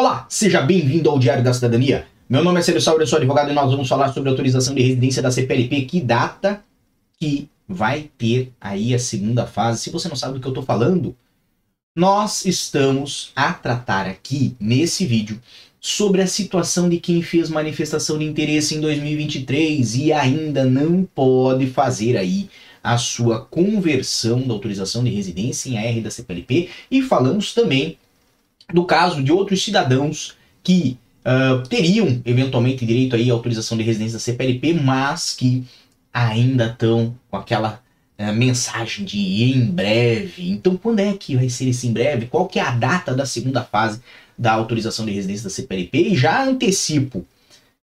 Olá, seja bem-vindo ao Diário da Cidadania. Meu nome é Célio Sauer, eu sou advogado e nós vamos falar sobre a autorização de residência da CPLP, que data que vai ter aí a segunda fase. Se você não sabe do que eu estou falando, nós estamos a tratar aqui nesse vídeo sobre a situação de quem fez manifestação de interesse em 2023 e ainda não pode fazer aí a sua conversão da autorização de residência em AR da CPLP e falamos também do caso de outros cidadãos que uh, teriam eventualmente direito aí à autorização de residência da CPLP, mas que ainda estão com aquela uh, mensagem de em breve. Então, quando é que vai ser esse em breve? Qual que é a data da segunda fase da autorização de residência da CPLP? E já antecipo,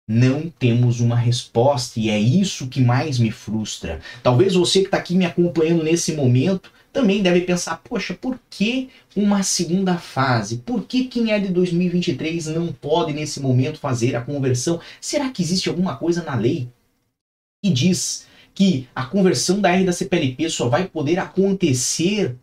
não temos uma resposta e é isso que mais me frustra. Talvez você que está aqui me acompanhando nesse momento também deve pensar, poxa, por que uma segunda fase? Por que quem é de 2023 não pode nesse momento fazer a conversão? Será que existe alguma coisa na lei que diz que a conversão da R da CPLP só vai poder acontecer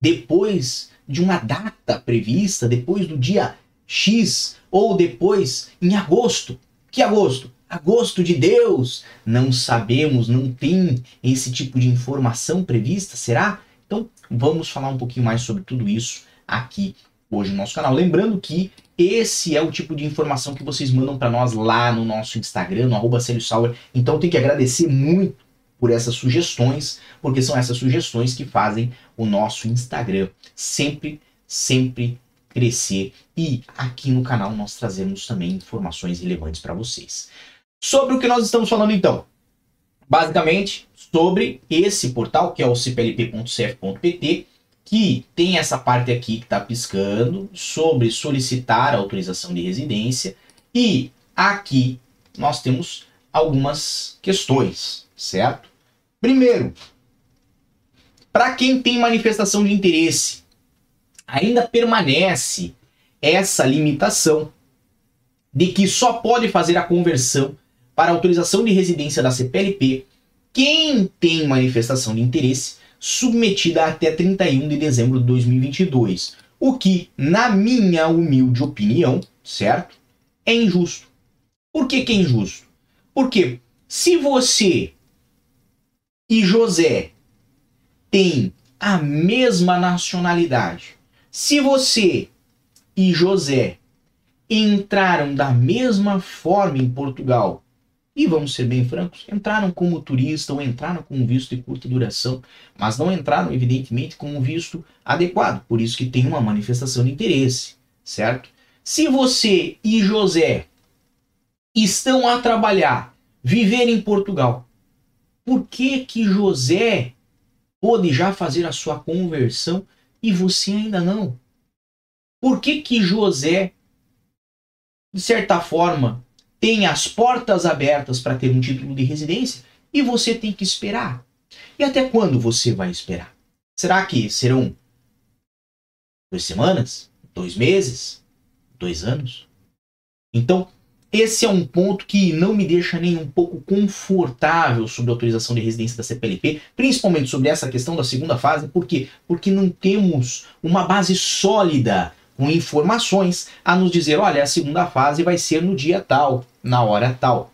depois de uma data prevista, depois do dia X ou depois em agosto? Que agosto? Agosto de Deus! Não sabemos, não tem esse tipo de informação prevista, será? Então, vamos falar um pouquinho mais sobre tudo isso aqui hoje no nosso canal. Lembrando que esse é o tipo de informação que vocês mandam para nós lá no nosso Instagram, no arroba. Então, tem que agradecer muito por essas sugestões, porque são essas sugestões que fazem o nosso Instagram sempre, sempre crescer. E aqui no canal nós trazemos também informações relevantes para vocês. Sobre o que nós estamos falando então? Basicamente, sobre esse portal, que é o cplp.cf.pt, que tem essa parte aqui que está piscando sobre solicitar autorização de residência. E aqui nós temos algumas questões, certo? Primeiro, para quem tem manifestação de interesse, ainda permanece essa limitação de que só pode fazer a conversão para autorização de residência da CPLP quem tem manifestação de interesse submetida até 31 de dezembro de 2022. O que, na minha humilde opinião, certo? É injusto. Por que, que é injusto? Porque se você e José têm a mesma nacionalidade, se você e José entraram da mesma forma em Portugal e vamos ser bem francos, entraram como turista ou entraram com um visto de curta duração, mas não entraram, evidentemente, com um visto adequado. Por isso que tem uma manifestação de interesse, certo? Se você e José estão a trabalhar, viver em Portugal, por que que José pode já fazer a sua conversão e você ainda não? Por que que José, de certa forma, tem as portas abertas para ter um título de residência e você tem que esperar. E até quando você vai esperar? Será que serão duas semanas? Dois meses? Dois anos? Então, esse é um ponto que não me deixa nem um pouco confortável sobre a autorização de residência da CPLP, principalmente sobre essa questão da segunda fase, por quê? Porque não temos uma base sólida com informações a nos dizer, olha, a segunda fase vai ser no dia tal, na hora tal.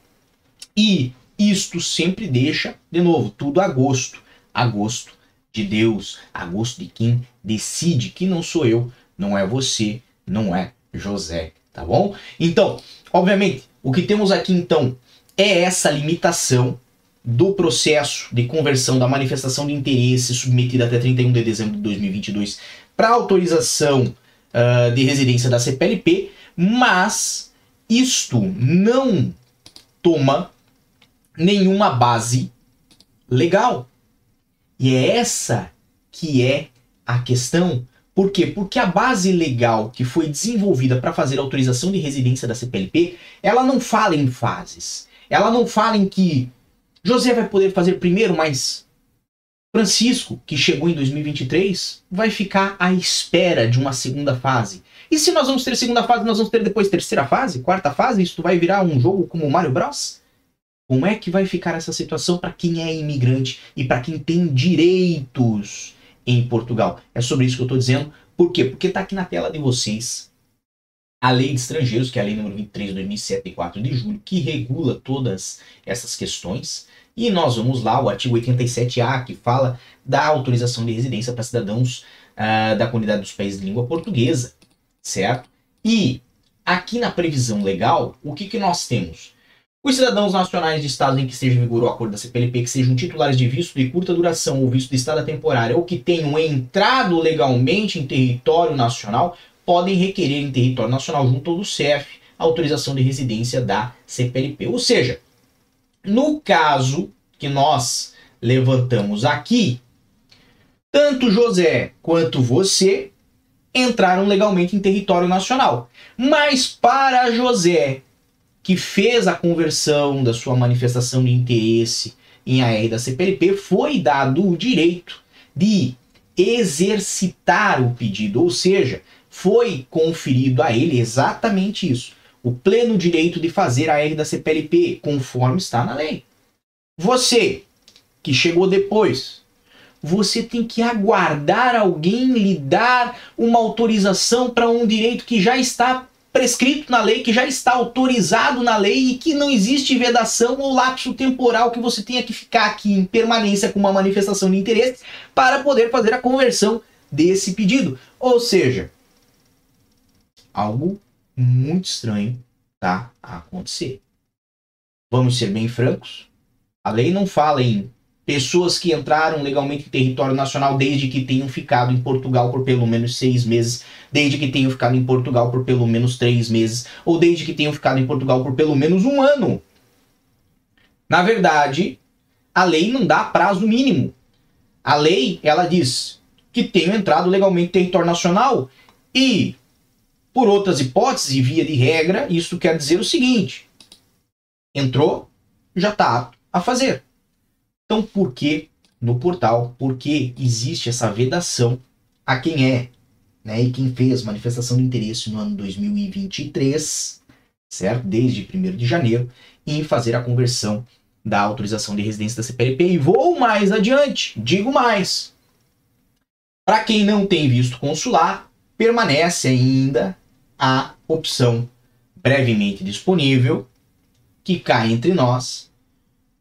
E isto sempre deixa, de novo, tudo a gosto. A gosto de Deus, a gosto de quem decide, que não sou eu, não é você, não é José, tá bom? Então, obviamente, o que temos aqui então é essa limitação do processo de conversão da manifestação de interesse submetida até 31 de dezembro de 2022 para autorização uh, de residência da CPLP, mas isto não toma nenhuma base legal. E é essa que é a questão. Por quê? Porque a base legal que foi desenvolvida para fazer a autorização de residência da CPLP, ela não fala em fases. Ela não fala em que José vai poder fazer primeiro, mas Francisco, que chegou em 2023, vai ficar à espera de uma segunda fase. E se nós vamos ter segunda fase, nós vamos ter depois terceira fase, quarta fase? Isso vai virar um jogo como o Mario Bros? Como é que vai ficar essa situação para quem é imigrante e para quem tem direitos em Portugal? É sobre isso que eu estou dizendo. Por quê? Porque está aqui na tela de vocês a Lei de Estrangeiros, que é a Lei número 23 de 2007, 4 de julho, que regula todas essas questões. E nós vamos lá, o artigo 87A, que fala da autorização de residência para cidadãos uh, da comunidade dos países de língua portuguesa, certo? E aqui na previsão legal, o que, que nós temos? Os cidadãos nacionais de estados em que esteja em vigor o acordo da CPLP, que sejam titulares de visto de curta duração ou visto de estada temporária, ou que tenham entrado legalmente em território nacional, podem requerer em território nacional junto ao CEF a autorização de residência da CPLP. Ou seja, no caso que nós levantamos aqui, tanto José quanto você entraram legalmente em território nacional. Mas para José, que fez a conversão da sua manifestação de interesse em AR da CPLP, foi dado o direito de exercitar o pedido, ou seja, foi conferido a ele exatamente isso, o pleno direito de fazer a AR da CPLP, conforme está na lei. Você, que chegou depois, você tem que aguardar alguém lhe dar uma autorização para um direito que já está prescrito na lei, que já está autorizado na lei e que não existe vedação ou lapso temporal que você tenha que ficar aqui em permanência com uma manifestação de interesse para poder fazer a conversão desse pedido. Ou seja, algo muito estranho tá a acontecer. Vamos ser bem francos. A lei não fala em pessoas que entraram legalmente em território nacional desde que tenham ficado em Portugal por pelo menos seis meses, desde que tenham ficado em Portugal por pelo menos três meses, ou desde que tenham ficado em Portugal por pelo menos um ano. Na verdade, a lei não dá prazo mínimo. A lei, ela diz que tenham entrado legalmente em território nacional e, por outras hipóteses e via de regra, isso quer dizer o seguinte: entrou, já está apto a fazer. Então, por que no portal? Por que existe essa vedação a quem é né, e quem fez manifestação de interesse no ano 2023, certo? Desde 1 de janeiro, em fazer a conversão da autorização de residência da CPLP. E vou mais adiante, digo mais. Para quem não tem visto consular, permanece ainda a opção brevemente disponível, que cai entre nós,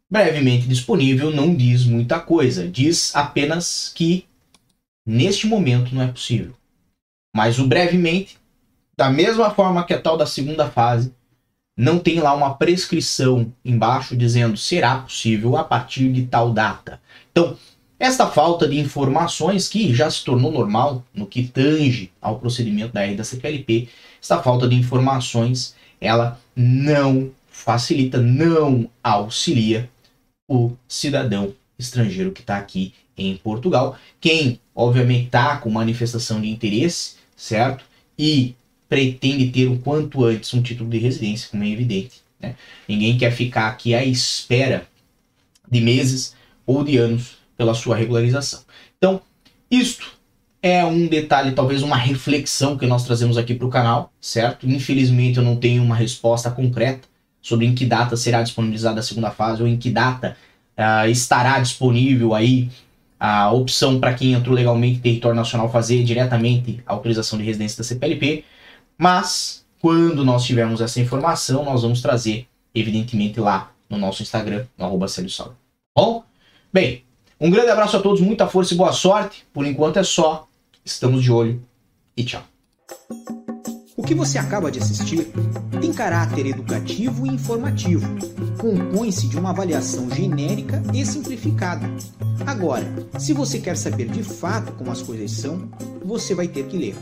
brevemente disponível não diz muita coisa, diz apenas que neste momento não é possível. Mas o brevemente, da mesma forma que a tal da segunda fase, não tem lá uma prescrição embaixo dizendo será possível a partir de tal data. Então, esta falta de informações que já se tornou normal no que tange ao procedimento da R da CPLP, esta falta de informações, ela não facilita, não auxilia o cidadão estrangeiro que está aqui em Portugal. Quem, obviamente, está com manifestação de interesse, certo? E pretende ter o quanto antes um título de residência, como é evidente. Né? Ninguém quer ficar aqui à espera de meses ou de anos pela sua regularização. Então, isto é um detalhe, talvez uma reflexão que nós trazemos aqui para o canal, certo? Infelizmente eu não tenho uma resposta concreta sobre em que data será disponibilizada a segunda fase ou em que data uh, estará disponível aí a opção para quem entrou legalmente em território nacional fazer diretamente a autorização de residência da CPLP, mas quando nós tivermos essa informação, nós vamos trazer, evidentemente, lá no nosso Instagram, no arroba Bom? Bem, um grande abraço a todos, muita força e boa sorte. Por enquanto é só. Estamos de olho e tchau. O que você acaba de assistir tem caráter educativo e informativo. Compõe-se de uma avaliação genérica e simplificada. Agora, se você quer saber de fato como as coisas são, você vai ter que ler.